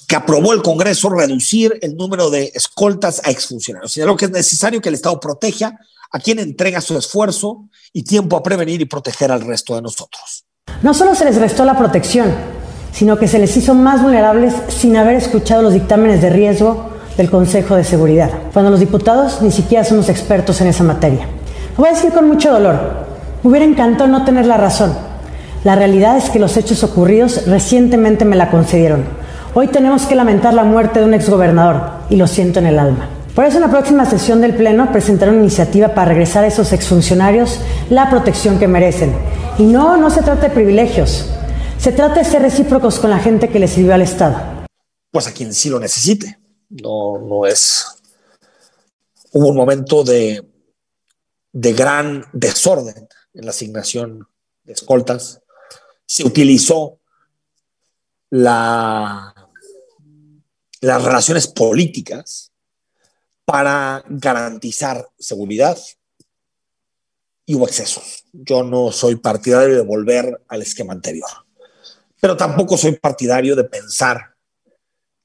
que aprobó el Congreso reducir el número de escoltas a exfuncionarios. Señaló que es necesario que el Estado proteja a quien entrega su esfuerzo y tiempo a prevenir y proteger al resto de nosotros. No solo se les restó la protección, sino que se les hizo más vulnerables sin haber escuchado los dictámenes de riesgo del Consejo de Seguridad, cuando los diputados ni siquiera somos expertos en esa materia. Lo voy a decir con mucho dolor. Me hubiera encantado no tener la razón. La realidad es que los hechos ocurridos recientemente me la concedieron Hoy tenemos que lamentar la muerte de un exgobernador y lo siento en el alma. Por eso en la próxima sesión del Pleno presentaré una iniciativa para regresar a esos exfuncionarios la protección que merecen. Y no, no se trata de privilegios. Se trata de ser recíprocos con la gente que le sirvió al Estado. Pues a quien sí lo necesite. No, no es. Hubo un momento de, de gran desorden en la asignación de escoltas. Se utilizó la las relaciones políticas para garantizar seguridad y hubo excesos. Yo no soy partidario de volver al esquema anterior, pero tampoco soy partidario de pensar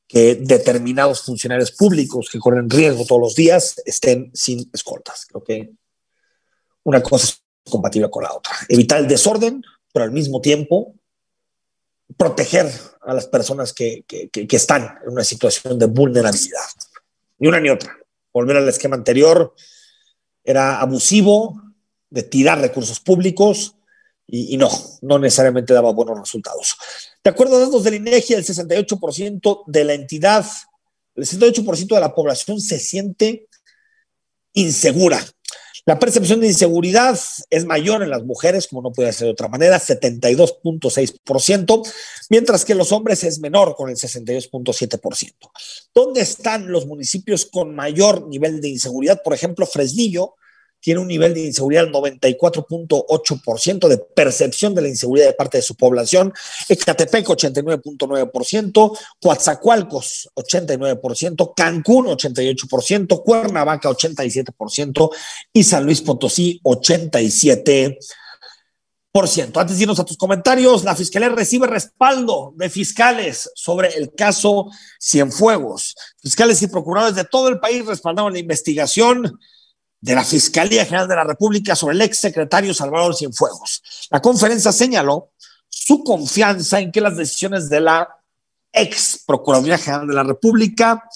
que determinados funcionarios públicos que corren riesgo todos los días estén sin escoltas. Creo que una cosa es compatible con la otra. Evitar el desorden, pero al mismo tiempo proteger a las personas que, que, están en una situación de vulnerabilidad. Ni una ni otra. Volver al esquema anterior era abusivo de tirar recursos públicos y, y, no, no necesariamente daba buenos resultados. De acuerdo a datos del INEGI, el 68% de la entidad, el 68% de la población se siente insegura la percepción de inseguridad es mayor en las mujeres, como no puede ser de otra manera, 72.6%, mientras que los hombres es menor, con el 62.7%. ¿Dónde están los municipios con mayor nivel de inseguridad? Por ejemplo, Fresnillo tiene un nivel de inseguridad del 94.8% de percepción de la inseguridad de parte de su población, Ecatepec 89.9%, Coatzacoalcos 89%, Cancún 88%, Cuernavaca 87% y San Luis Potosí 87%. Antes de irnos a tus comentarios, la Fiscalía recibe respaldo de fiscales sobre el caso Cienfuegos. Fiscales y procuradores de todo el país respaldaron la investigación de la Fiscalía General de la República sobre el ex secretario Salvador Cienfuegos. La conferencia señaló su confianza en que las decisiones de la ex Procuraduría General de la República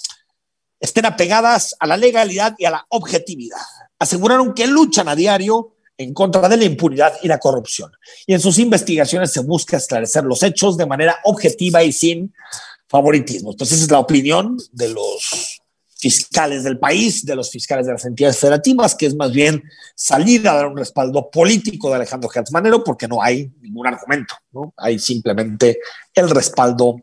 estén apegadas a la legalidad y a la objetividad. Aseguraron que luchan a diario en contra de la impunidad y la corrupción. Y en sus investigaciones se busca esclarecer los hechos de manera objetiva y sin favoritismos. Entonces, esa es la opinión de los fiscales del país, de los fiscales de las entidades federativas, que es más bien salir a dar un respaldo político de Alejandro Gertz Manero, porque no hay ningún argumento, ¿no? Hay simplemente el respaldo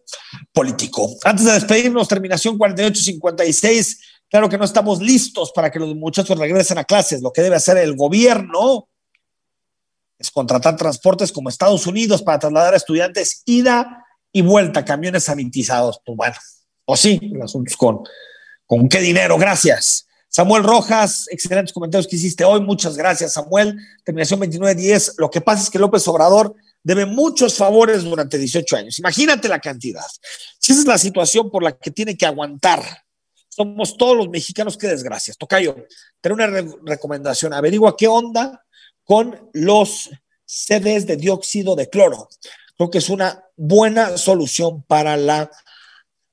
político. Antes de despedirnos, terminación 48-56, claro que no estamos listos para que los muchachos regresen a clases. Lo que debe hacer el gobierno es contratar transportes como Estados Unidos para trasladar a estudiantes ida y vuelta, camiones sanitizados. Pues bueno, o sí, el asunto es con ¿Con qué dinero? Gracias. Samuel Rojas, excelentes comentarios que hiciste hoy. Muchas gracias, Samuel. Terminación 29-10. Lo que pasa es que López Obrador debe muchos favores durante 18 años. Imagínate la cantidad. Si esa es la situación por la que tiene que aguantar, somos todos los mexicanos, qué desgracias. Tocayo, tener una recomendación. Averigua qué onda con los CDs de dióxido de cloro. Creo que es una buena solución para la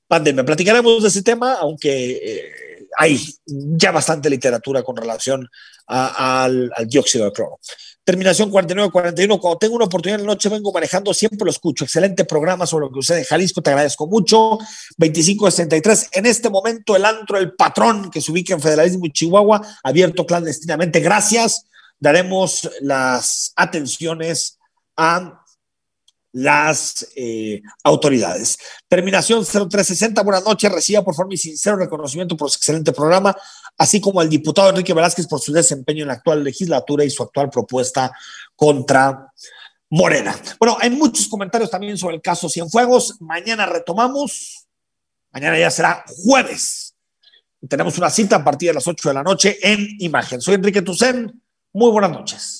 pandemia. Platicaremos de ese tema, aunque eh, hay ya bastante literatura con relación al, dióxido de cloro. Terminación 49-41. Cuando tengo una oportunidad en la noche, vengo manejando, siempre lo escucho. Excelente programa sobre lo que usted en Jalisco, te agradezco mucho. 25-63. En este momento, el antro El Patrón, que se ubica en Federalismo y Chihuahua, abierto clandestinamente. Gracias. Daremos las atenciones a las eh, autoridades. Terminación 0360, buenas noches, reciba por favor mi sincero reconocimiento por su excelente programa, así como al diputado Enrique Velázquez por su desempeño en la actual legislatura y su actual propuesta contra Morena. Bueno, hay muchos comentarios también sobre el caso Cienfuegos. Mañana retomamos, mañana ya será jueves. Tenemos una cita a partir de las 8 de la noche en Imagen. Soy Enrique Tucen, muy buenas noches.